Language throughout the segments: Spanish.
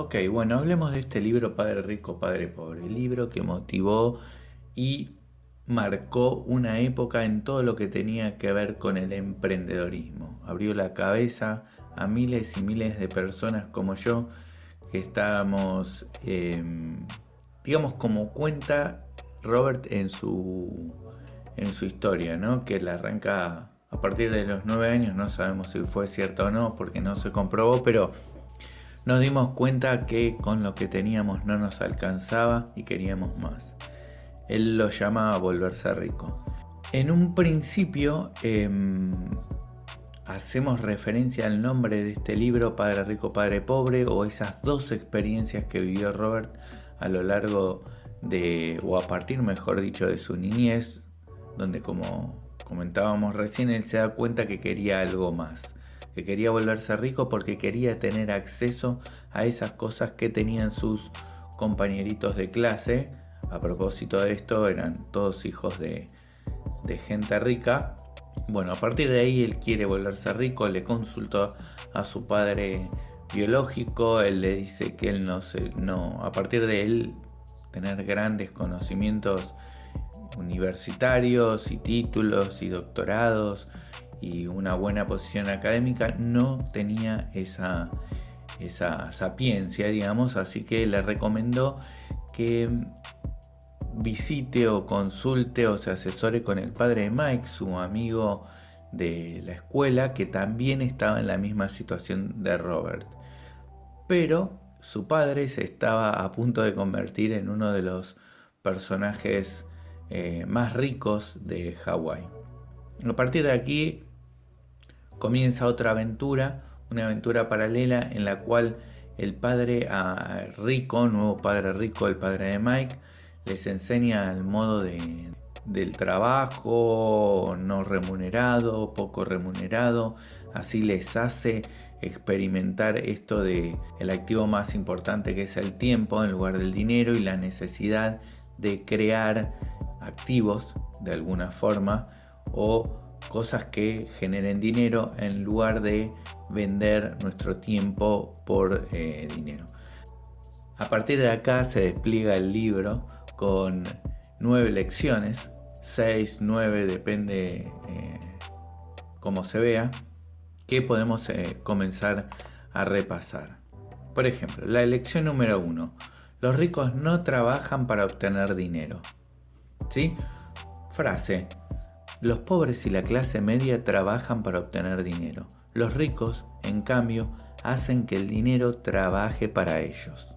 Ok, bueno, hablemos de este libro Padre Rico, Padre Pobre, libro que motivó y marcó una época en todo lo que tenía que ver con el emprendedorismo. Abrió la cabeza a miles y miles de personas como yo que estábamos, em, digamos, como cuenta Robert en su, en su historia, ¿no? que la arranca a partir de los nueve años, no sabemos si fue cierto o no porque no se comprobó, pero nos dimos cuenta que con lo que teníamos no nos alcanzaba y queríamos más. Él lo llamaba volverse rico. En un principio em, hacemos referencia al nombre de este libro, Padre Rico, Padre Pobre, o esas dos experiencias que vivió Robert a lo largo de, o a partir, mejor dicho, de su niñez, donde como comentábamos recién, él se da cuenta que quería algo más que quería volverse rico porque quería tener acceso a esas cosas que tenían sus compañeritos de clase. A propósito de esto, eran todos hijos de, gente rica. Bueno, a partir de ahí él quiere volverse rico, le consultó a su padre biológico, él le dice que él no se, no, a partir de él tener grandes conocimientos universitarios y títulos y doctorados y una buena posición académica, no tenía esa, esa sapiencia, digamos, así que le recomendó que visite o consulte o se asesore con el padre de Mike, su amigo de la escuela, que también estaba en la misma situación de Robert. Pero su padre se estaba a punto de convertir en uno de los personajes eh, más ricos de Hawái. A partir de aquí, comienza otra aventura, una aventura paralela en la cual el padre a Rico, nuevo padre Rico, el padre de Mike, les enseña el modo de, del trabajo no remunerado, poco remunerado, así les hace experimentar esto de el activo más importante que es el tiempo en lugar del dinero y la necesidad de crear activos de alguna forma o cosas que generen dinero en lugar de vender nuestro tiempo por eh, dinero. A partir de acá se despliega el libro con nueve lecciones, seis, nueve, depende eh, cómo se vea, que podemos eh, comenzar a repasar. Por ejemplo, la lección número uno. Los ricos no trabajan para obtener dinero. ¿Sí? Frase, los pobres y la clase media trabajan para obtener dinero. Los ricos, en cambio, hacen que el dinero trabaje para ellos.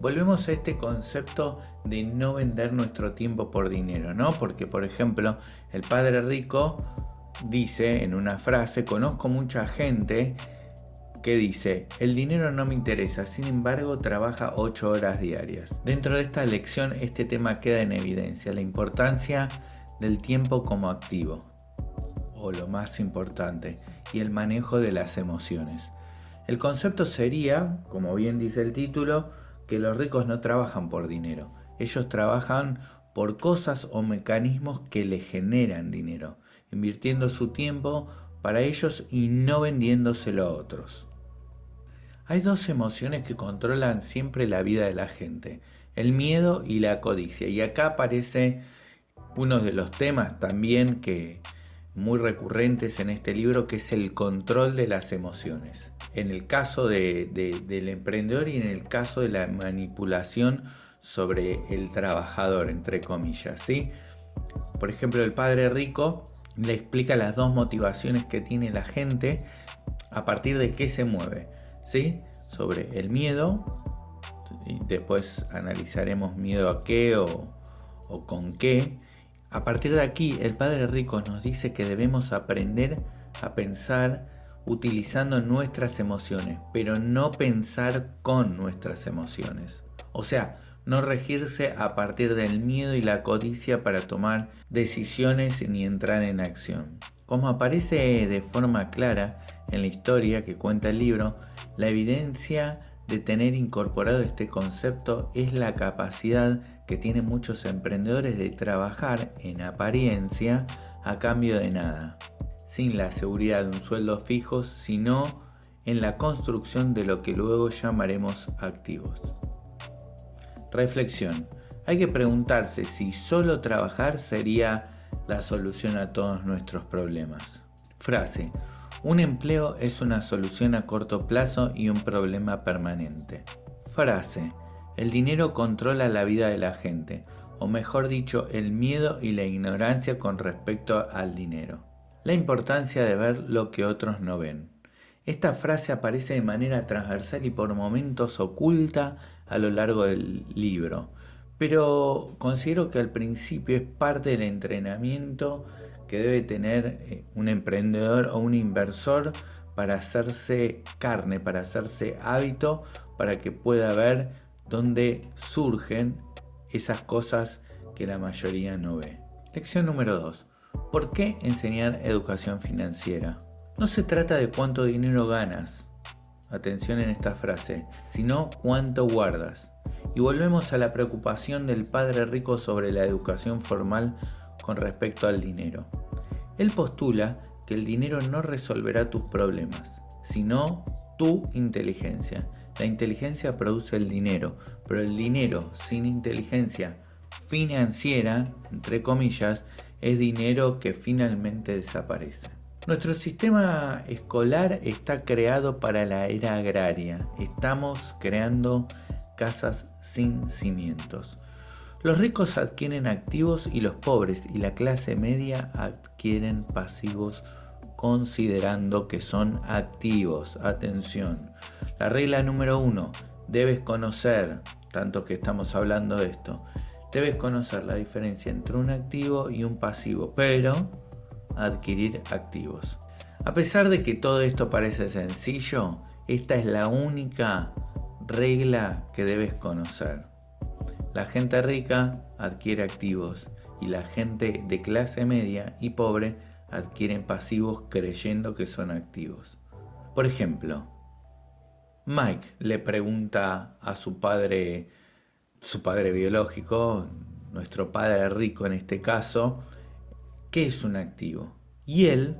Volvemos a este concepto de no vender nuestro tiempo por dinero, ¿no? Porque, por ejemplo, el padre rico dice en una frase, conozco mucha gente que dice, el dinero no me interesa, sin embargo trabaja 8 horas diarias. Dentro de esta lección este tema queda en evidencia, la importancia del tiempo como activo, o lo más importante, y el manejo de las emociones. El concepto sería, como bien dice el título, que los ricos no trabajan por dinero, ellos trabajan por cosas o mecanismos que le generan dinero, invirtiendo su tiempo para ellos y no vendiéndoselo a otros. Hay dos emociones que controlan siempre la vida de la gente, el miedo y la codicia, y acá aparece uno de los temas también que muy recurrentes en este libro, que es el control de las emociones. En el caso del emprendedor y en el caso de la manipulación sobre el trabajador, entre comillas. ¿sí? Por ejemplo, el padre rico le explica las dos motivaciones que tiene la gente a partir de qué se mueve. ¿sí? Sobre el miedo, y después analizaremos miedo a qué o, o con qué, a partir de aquí, el Padre Rico nos dice que debemos aprender a pensar utilizando nuestras emociones, pero no pensar con nuestras emociones. O sea, no regirse a partir del miedo y la codicia para tomar decisiones ni entrar en acción. Como aparece de forma clara en la historia que cuenta el libro, la evidencia de tener incorporado este concepto es la capacidad que tienen muchos emprendedores de trabajar en apariencia a cambio de nada, sin la seguridad de un sueldo fijo, sino en la construcción de lo que luego llamaremos activos. Reflexión. Hay que preguntarse si solo trabajar sería la solución a todos nuestros problemas. Frase. Un empleo es una solución a corto plazo y un problema permanente. Frase. El dinero controla la vida de la gente, o mejor dicho, el miedo y la ignorancia con respecto al dinero. La importancia de ver lo que otros no ven. Esta frase aparece de manera transversal y por momentos oculta a lo largo del libro, pero considero que al principio es parte del entrenamiento que debe tener eh, un emprendedor o un inversor para hacerse carne, para hacerse hábito, para que pueda ver dónde surgen esas cosas que la mayoría no ve. Lección número 2. ¿Por qué enseñar educación financiera? No se trata de cuánto dinero ganas, atención en esta frase, sino cuánto guardas. Y volvemos a la preocupación del padre rico sobre la educación formal con respecto al dinero. Él postula que el dinero no resolverá tus problemas, sino tu inteligencia. La inteligencia produce el dinero, pero el dinero sin inteligencia financiera, entre comillas, es dinero que finalmente desaparece. Nuestro sistema escolar está creado para la era agraria. Estamos creando casas sin cimientos. Los ricos adquieren activos y los pobres y la clase media adquieren pasivos considerando que son activos. Atención. La regla número uno. Debes conocer, tanto que estamos hablando de esto, debes conocer la diferencia entre un activo y un pasivo, pero adquirir activos. A pesar de que todo esto parece sencillo, esta es la única regla que debes conocer. La gente rica adquiere activos y la gente de clase media y pobre adquieren pasivos creyendo que son activos. Por ejemplo, Mike le pregunta a su padre su padre biológico, nuestro padre rico en este caso, ¿qué es un activo? Y él,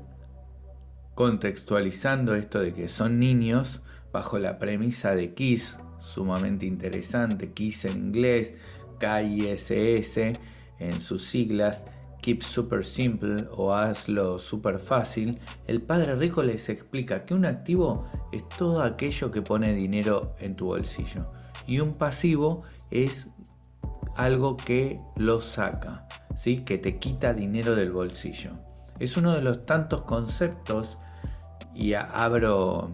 contextualizando esto de que son niños, bajo la premisa de KISS, sumamente interesante, KISS en inglés, K-I-S-S en sus siglas, Keep Super Simple o hazlo super fácil, el padre rico les explica que un activo es todo aquello que pone dinero en tu bolsillo y un pasivo es algo que lo saca, ¿sí? que te quita dinero del bolsillo. Es uno de los tantos conceptos y abro,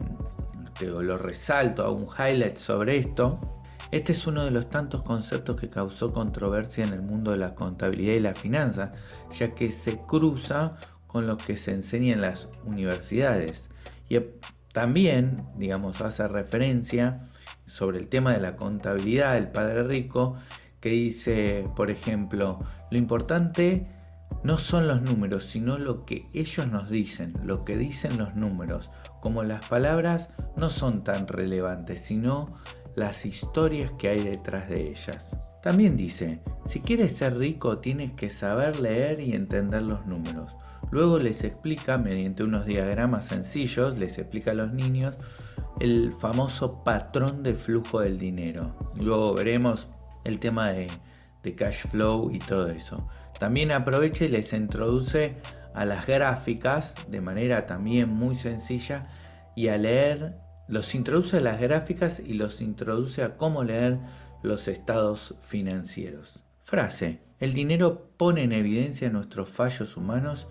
lo resalto, hago un highlight sobre esto. Este es uno de los tantos conceptos que causó controversia en el mundo de la contabilidad y la finanza, ya que se cruza con lo que se enseña en las universidades. Y también, digamos, hace referencia sobre el tema de la contabilidad del padre rico, que dice, por ejemplo, lo importante no son los números, sino lo que ellos nos dicen, lo que dicen los números, como las palabras no son tan relevantes, sino las historias que hay detrás de ellas. También dice, si quieres ser rico tienes que saber leer y entender los números. Luego les explica, mediante unos diagramas sencillos, les explica a los niños el famoso patrón de flujo del dinero. Luego veremos el tema de, cash flow y todo eso. También aprovecha y les introduce a las gráficas de manera también muy sencilla y a leer, los introduce a las gráficas y los introduce a cómo leer los estados financieros. Frase, el dinero pone en evidencia nuestros fallos humanos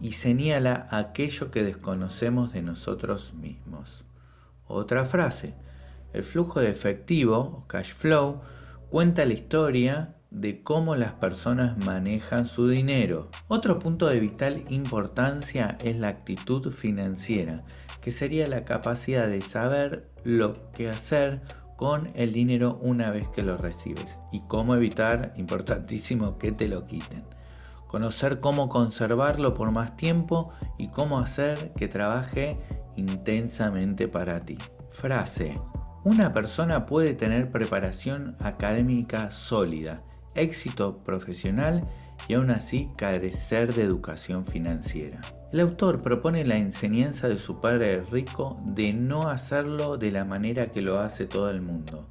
y señala aquello que desconocemos de nosotros mismos. Otra frase, el flujo de efectivo, cash flow, cuenta la historia de cómo las personas manejan su dinero. Otro punto de vital importancia es la actitud financiera, que sería la capacidad de saber lo que hacer con el dinero una vez que lo recibes y cómo evitar, importantísimo, que te lo quiten. Conocer cómo conservarlo por más tiempo y cómo hacer que trabaje intensamente para ti. Frase. Una persona puede tener preparación académica sólida, éxito profesional y aún así carecer de educación financiera. El autor propone la enseñanza de su padre rico de no hacerlo de la manera que lo hace todo el mundo.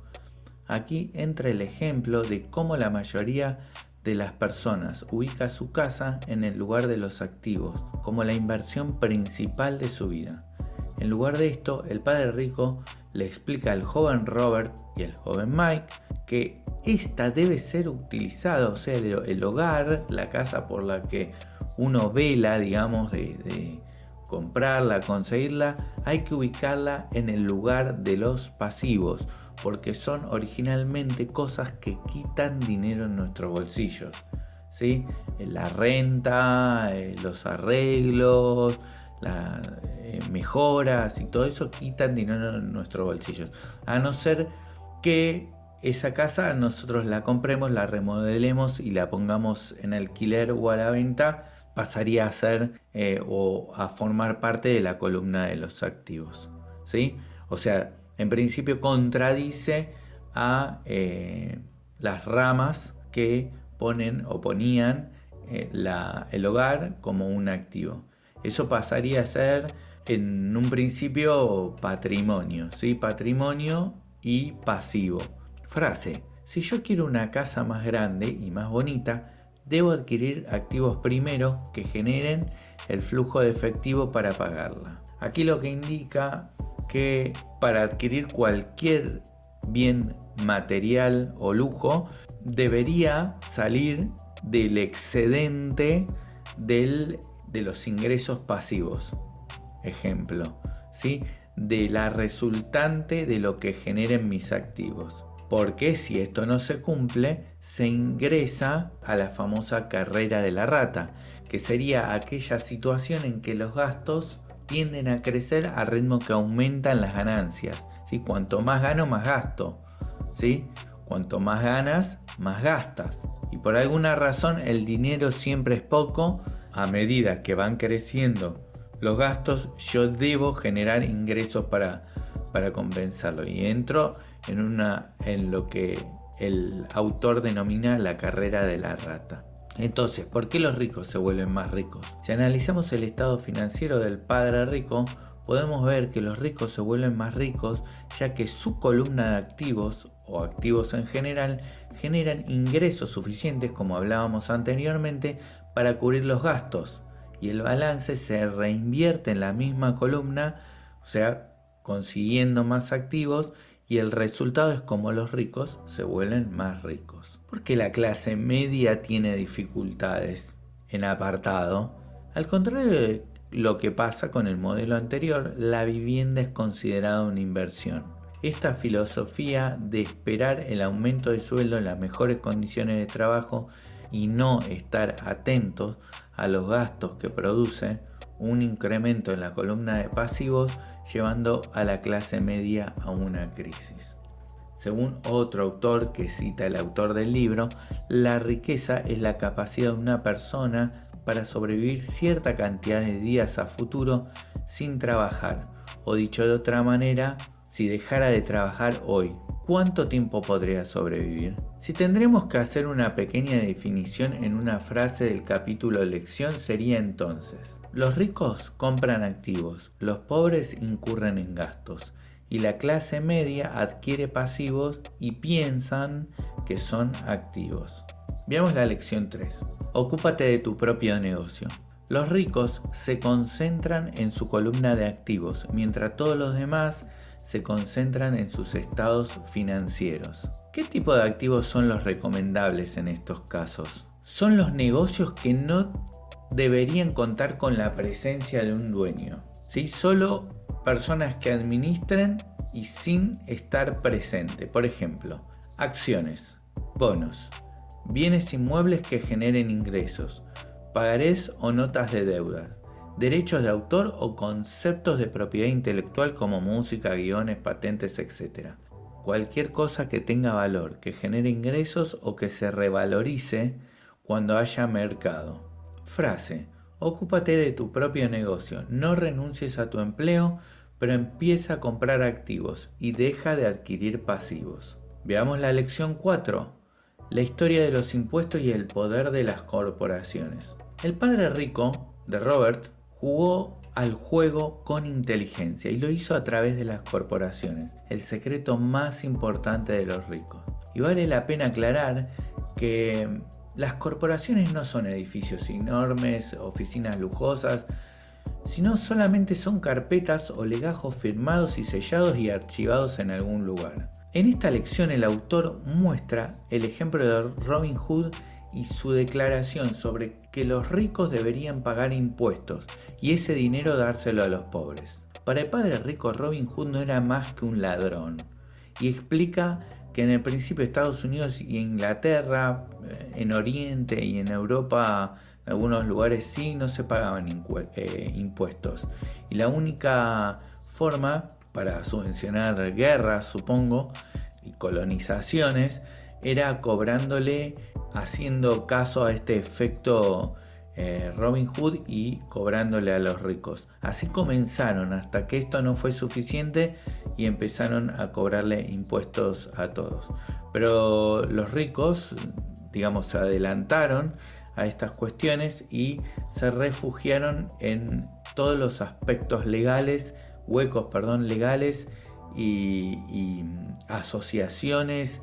Aquí entra el ejemplo de cómo la mayoría de las personas ubica su casa en el lugar de los activos, como la inversión principal de su vida. En lugar de esto, el padre rico le explica al joven Robert y al joven Mike que esta debe ser utilizada, o sea, el, hogar, la casa por la que uno vela, digamos, de, comprarla, conseguirla, hay que ubicarla en el lugar de los pasivos, porque son originalmente cosas que quitan dinero en nuestros bolsillos. ¿sí? La renta, eh, los arreglos, las eh, mejoras y todo eso quitan dinero en nuestros bolsillos. A no ser que esa casa nosotros la compremos, la remodelemos y la pongamos en alquiler o a la venta, pasaría a ser eh, o a formar parte de la columna de los activos. ¿sí? O sea, en principio contradice a eh, las ramas que ponen o ponían el hogar como un activo. Eso pasaría a ser en un principio patrimonio, ¿sí? Patrimonio y pasivo. Frase, si yo quiero una casa más grande y más bonita, debo adquirir activos primero que generen el flujo de efectivo para pagarla. Aquí lo que indica que para adquirir cualquier bien material o lujo debería salir del excedente del de los ingresos pasivos. Ejemplo, ¿sí? de la resultante de lo que generen mis activos. Porque si esto no se cumple, se ingresa a la famosa carrera de la rata, que sería aquella situación en que los gastos tienden a crecer al ritmo que aumentan las ganancias. ¿sí? Cuanto más gano, más gasto. ¿sí? Cuanto más ganas, más gastas. Y por alguna razón el dinero siempre es poco a medida que van creciendo los gastos, yo debo generar ingresos para, para compensarlo. Y entro en, una, en lo que el autor denomina la carrera de la rata. Entonces, ¿por qué los ricos se vuelven más ricos? Si analizamos el estado financiero del padre rico, podemos ver que los ricos se vuelven más ricos ya que su columna de activos o activos en general generan ingresos suficientes, como hablábamos anteriormente, para cubrir los gastos y el balance se reinvierte en la misma columna, o sea, consiguiendo más activos y el resultado es como los ricos se vuelven más ricos. Porque la clase media tiene dificultades en apartado. Al contrario de lo que pasa con el modelo anterior, la vivienda es considerada una inversión. Esta filosofía de esperar el aumento de sueldo en las mejores condiciones de trabajo y no estar atentos a los gastos que produce un incremento en la columna de pasivos llevando a la clase media a una crisis. Según otro autor que cita el autor del libro, la riqueza es la capacidad de una persona para sobrevivir cierta cantidad de días a futuro sin trabajar, o dicho de otra manera, si dejara de trabajar hoy, ¿cuánto tiempo podría sobrevivir? Si tendremos que hacer una pequeña definición en una frase del capítulo lección sería entonces, los ricos compran activos, los pobres incurren en gastos y la clase media adquiere pasivos y piensan que son activos. Veamos la lección 3. Ocúpate de tu propio negocio. Los ricos se concentran en su columna de activos, mientras todos los demás se concentran en sus estados financieros. ¿Qué tipo de activos son los recomendables en estos casos? Son los negocios que no deberían contar con la presencia de un dueño. ¿sí? Solo personas que administren y sin estar presente. Por ejemplo, acciones, bonos, bienes inmuebles que generen ingresos, pagarés o notas de deuda, derechos de autor o conceptos de propiedad intelectual como música, guiones, patentes, etc. Cualquier cosa que tenga valor, que genere ingresos o que se revalorice cuando haya mercado. Frase. Ocúpate de tu propio negocio, no renuncies a tu empleo, pero empieza a comprar activos y deja de adquirir pasivos. Veamos la lección 4, la historia de los impuestos y el poder de las corporaciones. El padre rico de Robert jugó al juego con inteligencia y lo hizo a través de las corporaciones, el secreto más importante de los ricos. Y vale la pena aclarar que las corporaciones no son edificios enormes, oficinas lujosas, sino solamente son carpetas o legajos firmados y sellados y archivados en algún lugar. En esta lección el autor muestra el ejemplo de Robin Hood y su declaración sobre que los ricos deberían pagar impuestos y ese dinero dárselo a los pobres. Para el padre rico Robin Hood no era más que un ladrón y explica que en el principio Estados Unidos y Inglaterra, eh, en Oriente y en Europa en algunos lugares sí no se pagaban eh, impuestos. Y la única forma para subvencionar guerras, supongo, y colonizaciones, era cobrándole, haciendo caso a este efecto eh, Robin Hood y cobrándole a los ricos. Así comenzaron hasta que esto no fue suficiente y empezaron a cobrarle impuestos a todos. Pero los ricos, digamos, se adelantaron a estas cuestiones y se refugiaron en todos los aspectos legales, huecos, perdón, legales y, asociaciones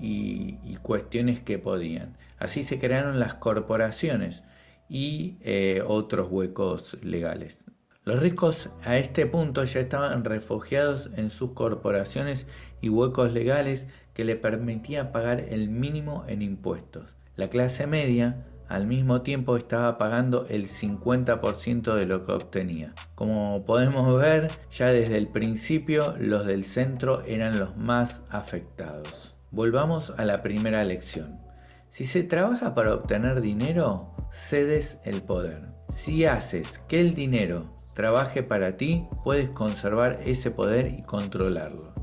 y, cuestiones que podían. Así se crearon las corporaciones y eh, otros huecos legales. Los ricos a este punto ya estaban refugiados en sus corporaciones y huecos legales que le permitían pagar el mínimo en impuestos. La clase media al mismo tiempo estaba pagando el 50% de lo que obtenía. Como podemos ver, ya desde el principio los del centro eran los más afectados. Volvamos a la primera lección. Si se trabaja para obtener dinero, cedes el poder. Si haces que el dinero trabaje para ti, puedes conservar ese poder y controlarlo.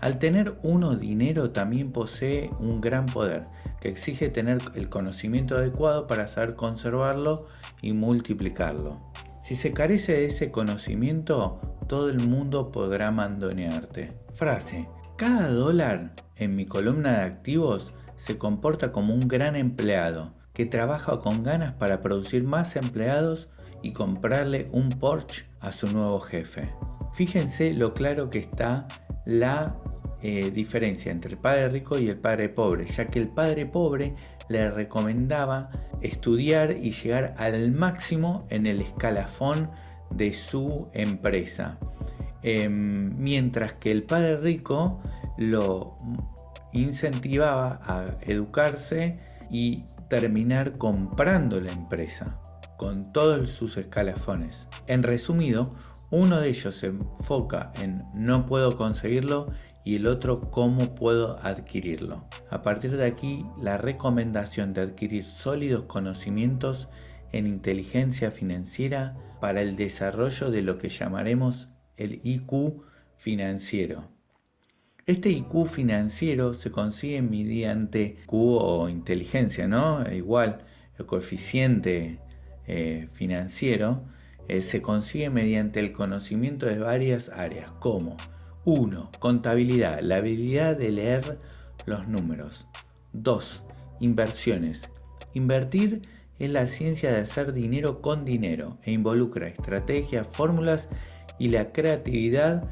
Al tener uno dinero también posee un gran poder, que exige tener el conocimiento adecuado para saber conservarlo y multiplicarlo. Si se carece de ese conocimiento, todo el mundo podrá mandonearte. Frase. Cada dólar en mi columna de activos se comporta como un gran empleado que trabaja con ganas para producir más empleados y comprarle un Porsche a su nuevo jefe. Fíjense lo claro que está la eh, diferencia entre el padre rico y el padre pobre, ya que el padre pobre le recomendaba estudiar y llegar al máximo en el escalafón de su empresa. Em, mientras que el padre rico lo incentivaba a educarse y terminar comprando la empresa con todos sus escalafones. En resumido, uno de ellos se enfoca en no puedo conseguirlo y el otro cómo puedo adquirirlo. A partir de aquí, la recomendación de adquirir sólidos conocimientos en inteligencia financiera para el desarrollo de lo que llamaremos el IQ financiero. Este IQ financiero se consigue mediante Q o inteligencia, ¿no? Igual, el coeficiente eh, financiero eh, se consigue mediante el conocimiento de varias áreas, como 1. Contabilidad, la habilidad de leer los números. 2. Inversiones. Invertir es la ciencia de hacer dinero con dinero e involucra estrategias, fórmulas y la creatividad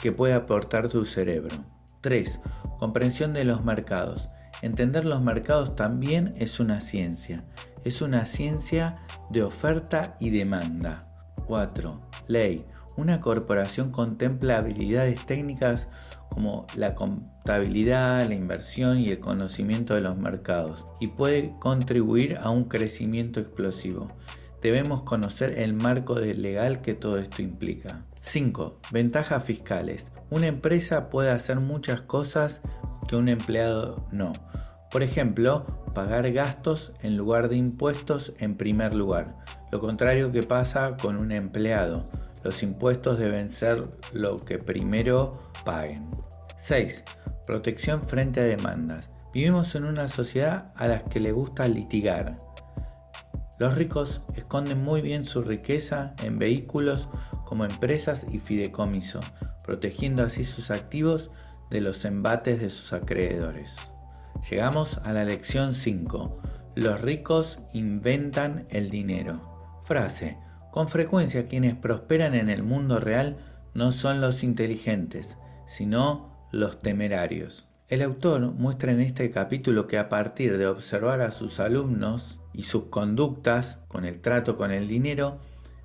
que puede aportar tu cerebro. 3. Comprensión de los mercados. Entender los mercados también es una ciencia. Es una ciencia de oferta y demanda. 4. Ley. Una corporación contempla habilidades técnicas como la contabilidad, la inversión y el conocimiento de los mercados y puede contribuir a un crecimiento explosivo. Debemos conocer el marco legal que todo esto implica. 5. Ventajas fiscales. Una empresa puede hacer muchas cosas que un empleado no. Por ejemplo, pagar gastos en lugar de impuestos en primer lugar. Lo contrario que pasa con un empleado. Los impuestos deben ser lo que primero paguen. 6. Protección frente a demandas. Vivimos en una sociedad a la que le gusta litigar. Los ricos esconden muy bien su riqueza en vehículos como empresas y fideicomiso, protegiendo así sus activos de los embates de sus acreedores. Llegamos a la lección 5. Los ricos inventan el dinero. Frase. Con frecuencia quienes prosperan en el mundo real no son los inteligentes, sino los temerarios. El autor muestra en este capítulo que a partir de observar a sus alumnos y sus conductas con el trato con el dinero,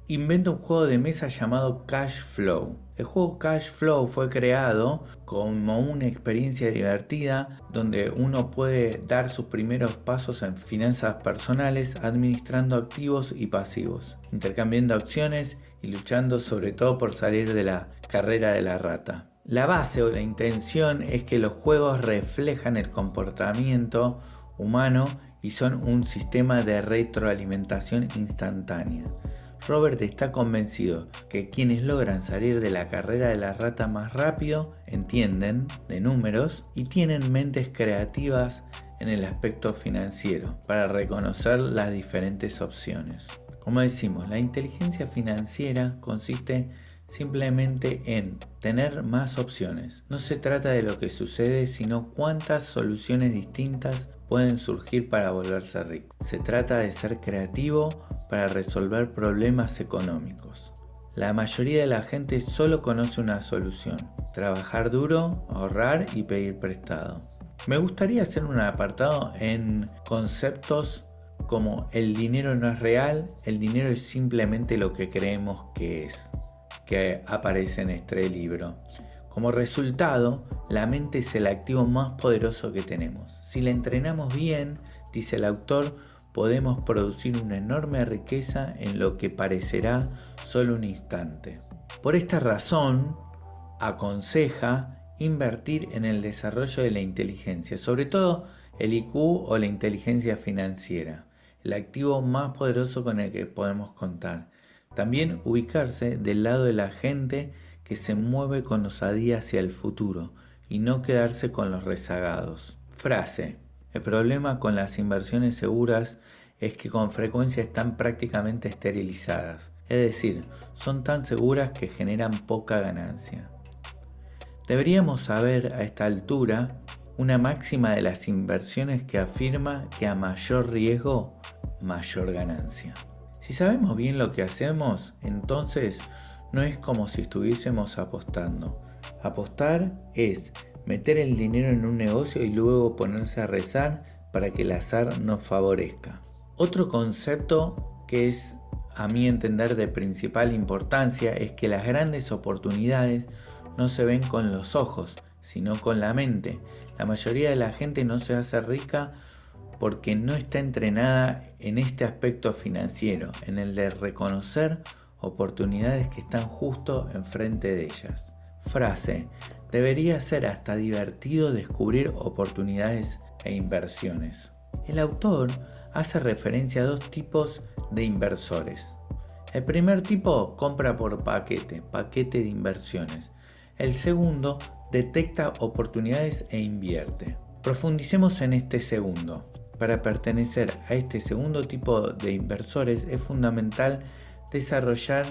inventa un juego de mesa llamado Cash Flow. El juego Cash Flow fue creado como una experiencia divertida donde uno puede dar sus primeros pasos en finanzas personales administrando activos y pasivos, intercambiando acciones y luchando sobre todo por salir de la carrera de la rata. La base o la intención es que los juegos reflejan el comportamiento humano y son un sistema de retroalimentación instantánea. Robert está convencido que quienes logran salir de la carrera de la rata más rápido entienden de números y tienen mentes creativas en el aspecto financiero para reconocer las diferentes opciones. Como decimos, la inteligencia financiera consiste simplemente en tener más opciones. No se trata de lo que sucede, sino cuántas soluciones distintas pueden surgir para volverse rico. Se trata de ser creativo para resolver problemas económicos. La mayoría de la gente solo conoce una solución, trabajar duro, ahorrar y pedir prestado. Me gustaría hacer un apartado en conceptos como el dinero no es real, el dinero es simplemente lo que creemos que es, que aparece en este libro. Como resultado, la mente es el activo más poderoso que tenemos. Si la entrenamos bien, dice el autor, podemos producir una enorme riqueza en lo que parecerá solo un instante. Por esta razón, aconseja invertir en el desarrollo de la inteligencia, sobre todo el IQ o la inteligencia financiera, el activo más poderoso con el que podemos contar. También ubicarse del lado de la gente que se mueve con osadía hacia el futuro y no quedarse con los rezagados. Frase. El problema con las inversiones seguras es que con frecuencia están prácticamente esterilizadas, es decir, son tan seguras que generan poca ganancia. Deberíamos saber a esta altura una máxima de las inversiones que afirma que a mayor riesgo, mayor ganancia. Si sabemos bien lo que hacemos, entonces no es como si estuviésemos apostando. Apostar es meter el dinero en un negocio y luego ponerse a rezar para que el azar nos favorezca. Otro concepto que es a mi entender de principal importancia es que las grandes oportunidades no se ven con los ojos, sino con la mente. La mayoría de la gente no se hace rica porque no está entrenada en este aspecto financiero, en el de reconocer oportunidades que están justo enfrente de ellas. Frase, debería ser hasta divertido descubrir oportunidades e inversiones. El autor hace referencia a dos tipos de inversores. El primer tipo compra por paquete, paquete de inversiones. El segundo detecta oportunidades e invierte. Profundicemos en este segundo. Para pertenecer a este segundo tipo de inversores es fundamental desarrollar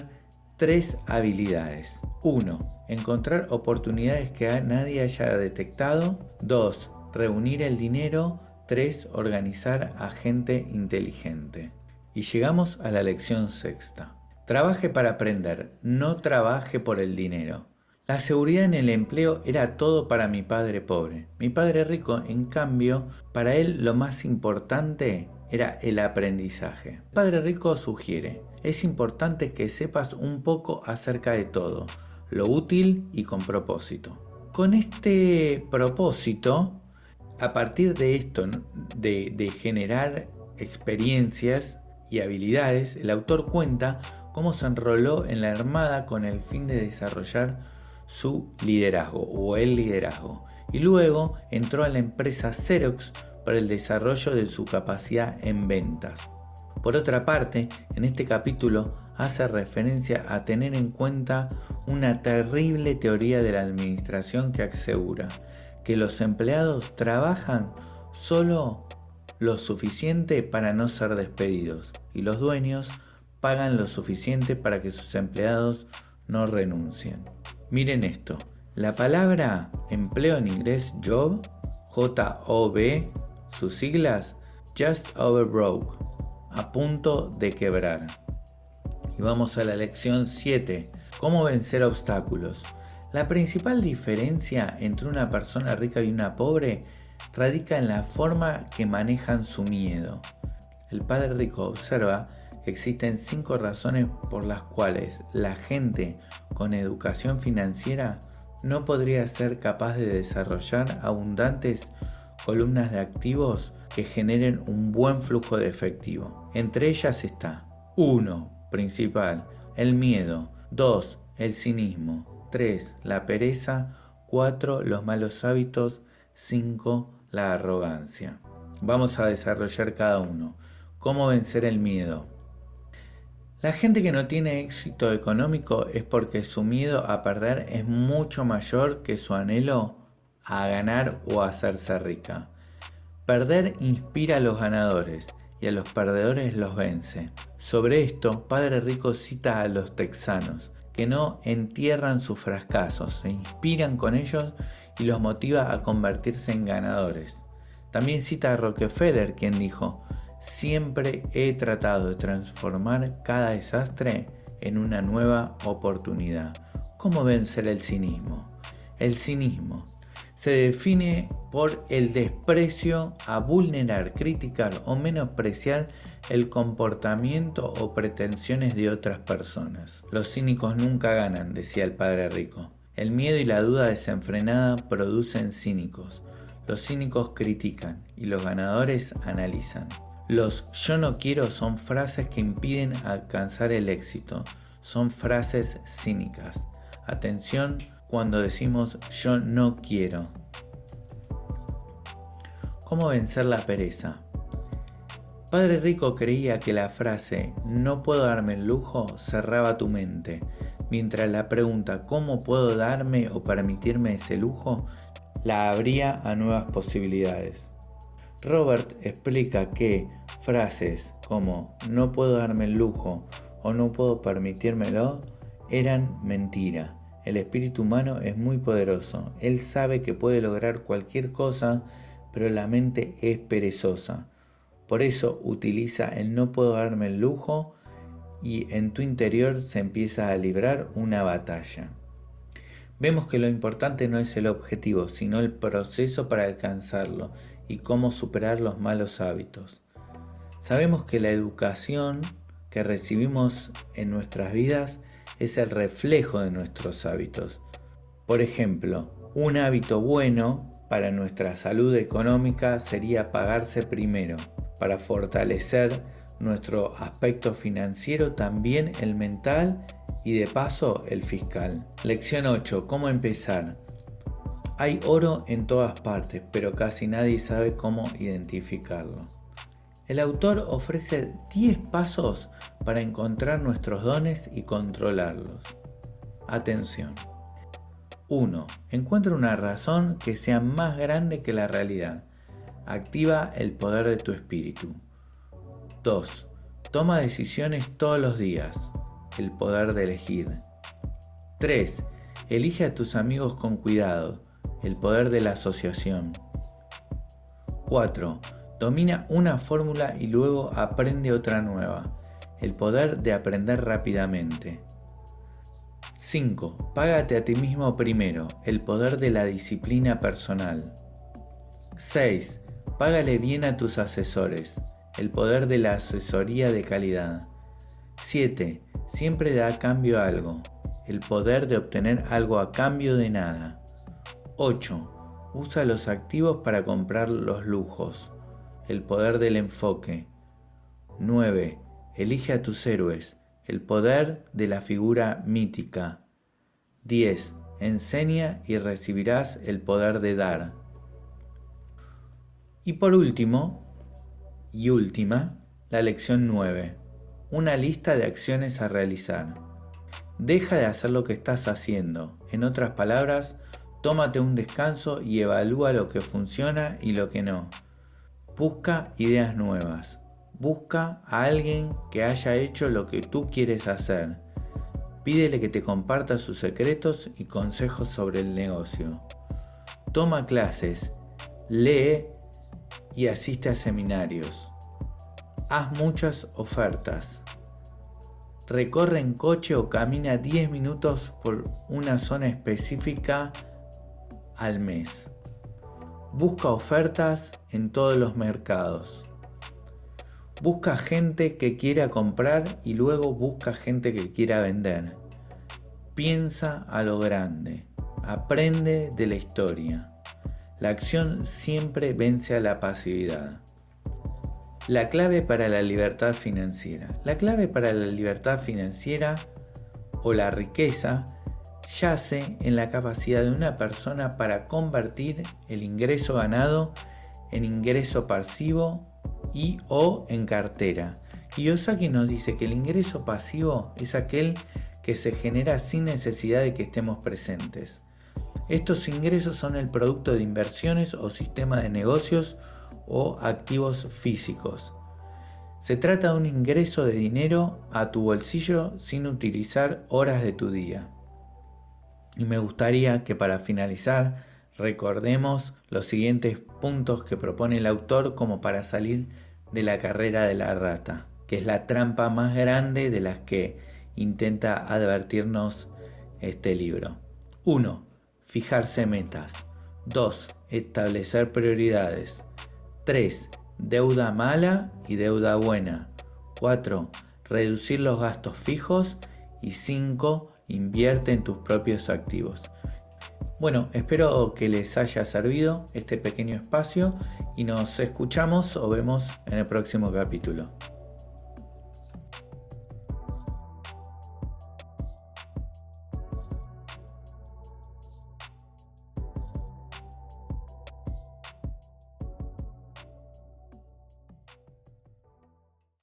tres habilidades. 1. Encontrar oportunidades que nadie haya detectado. 2. Reunir el dinero. 3. Organizar a gente inteligente. Y llegamos a la lección sexta. Trabaje para aprender, no trabaje por el dinero. La seguridad en el empleo era todo para mi padre pobre. Mi padre rico, en cambio, para él lo más importante era el aprendizaje. Padre Rico sugiere, es importante que sepas un poco acerca de todo, lo útil y con propósito. Con este propósito, a partir de esto, de, generar experiencias y habilidades, el autor cuenta cómo se enroló en la Armada con el fin de desarrollar su liderazgo o el liderazgo. Y luego entró a la empresa Xerox para el desarrollo de su capacidad en ventas. Por otra parte, en este capítulo hace referencia a tener en cuenta una terrible teoría de la administración que asegura que los empleados trabajan solo lo suficiente para no ser despedidos y los dueños pagan lo suficiente para que sus empleados no renuncien. Miren esto, la palabra empleo en inglés job, J-O-B, sus siglas Just Over Broke, a punto de quebrar. Y vamos a la lección 7. ¿Cómo vencer obstáculos? La principal diferencia entre una persona rica y una pobre radica en la forma que manejan su miedo. El padre rico observa existen cinco razones por las cuales la gente con educación financiera no podría ser capaz de desarrollar abundantes columnas de activos que generen un buen flujo de efectivo. Entre ellas está 1. Principal, el miedo. 2. El cinismo. 3. La pereza. 4. Los malos hábitos. 5. La arrogancia. Vamos a desarrollar cada uno. ¿Cómo vencer el miedo? La gente que no tiene éxito económico es porque su miedo a perder es mucho mayor que su anhelo a ganar o a hacerse rica. Perder inspira a los ganadores y a los perdedores los vence. Sobre esto, Padre Rico cita a los texanos, que no entierran sus fracasos, se inspiran con ellos y los motiva a convertirse en ganadores. También cita a Rockefeller, quien dijo, siempre he tratado de transformar cada desastre en una nueva oportunidad. ¿Cómo vencer el cinismo? El cinismo se define por el desprecio a vulnerar, criticar o menospreciar el comportamiento o pretensiones de otras personas. Los cínicos nunca ganan, decía el padre rico. El miedo y la duda desenfrenada producen cínicos. Los cínicos critican y los ganadores analizan. Los yo no quiero son frases que impiden alcanzar el éxito. Son frases cínicas. Atención cuando decimos yo no quiero. ¿Cómo vencer la pereza? Padre Rico creía que la frase no puedo darme el lujo cerraba tu mente, mientras la pregunta ¿cómo puedo darme o permitirme ese lujo? la abría a nuevas posibilidades. Robert explica que frases como no puedo darme el lujo o no puedo permitírmelo eran mentira el espíritu humano es muy poderoso. Él sabe que puede lograr cualquier cosa, pero la mente es perezosa. Por eso utiliza el no puedo darme el lujo y en tu interior se empieza a librar una batalla. Vemos que lo importante no es el objetivo, sino el proceso para alcanzarlo y cómo superar los malos hábitos. Sabemos que la educación que recibimos en nuestras vidas es el reflejo de nuestros hábitos. Por ejemplo, un hábito bueno para nuestra salud económica sería pagarse primero, para fortalecer nuestro aspecto financiero, también el mental y de paso el fiscal. Lección 8. ¿Cómo empezar? Hay oro en todas partes, pero casi nadie sabe cómo identificarlo. El autor ofrece 10 pasos para encontrar nuestros dones y controlarlos. Atención. 1. Encuentra una razón que sea más grande que la realidad. Activa el poder de tu espíritu. 2. Toma decisiones todos los días. El poder de elegir. 3. Elige a tus amigos con cuidado. El poder de la asociación. 4. Domina una fórmula y luego aprende otra nueva el poder de aprender rápidamente. 5. Págate a ti mismo primero, el poder de la disciplina personal. 6. Págale bien a tus asesores, el poder de la asesoría de calidad. 7. Siempre da a cambio algo, el poder de obtener algo a cambio de nada. 8. Usa los activos para comprar los lujos, el poder del enfoque. 9. Elige a tus héroes, el poder de la figura mítica. 10. Enseña y recibirás el poder de dar. Y por último, y última, la lección 9. Una lista de acciones a realizar. Deja de hacer lo que estás haciendo. En otras palabras, tómate un descanso y evalúa lo que funciona y lo que no. Busca ideas nuevas. Busca a alguien que haya hecho lo que tú quieres hacer. Pídele que te comparta sus secretos y consejos sobre el negocio. Toma clases, lee y asiste a seminarios. Haz muchas ofertas. recorre en coche o camina 10 minutos por una zona específica al mes. Busca ofertas en todos los mercados. Busca gente que quiera comprar y luego busca gente que quiera vender. Piensa a lo grande. Aprende de la historia. La acción siempre vence a la pasividad. La clave para la libertad financiera. La clave para la libertad financiera o la riqueza yace en la capacidad de una persona para convertir el ingreso ganado en ingreso pasivo y o en cartera. Kiyosaki nos dice que el ingreso pasivo es aquel que se genera sin necesidad de que estemos presentes. Estos ingresos son el producto de inversiones o sistemas de negocios o activos físicos. Se trata de un ingreso de dinero a tu bolsillo sin utilizar horas de tu día. Y me gustaría que para finalizar recordemos los siguientes puntos que propone el autor como para salir de la carrera de la rata, que es la trampa más grande de las que intenta advertirnos este libro. 1. Fijarse metas. 2. Establecer prioridades. 3. Deuda mala y deuda buena. 4. Reducir los gastos fijos. Y 5. Invierte en tus propios activos. Bueno, espero que les haya servido este pequeño espacio y nos escuchamos o vemos en el próximo capítulo.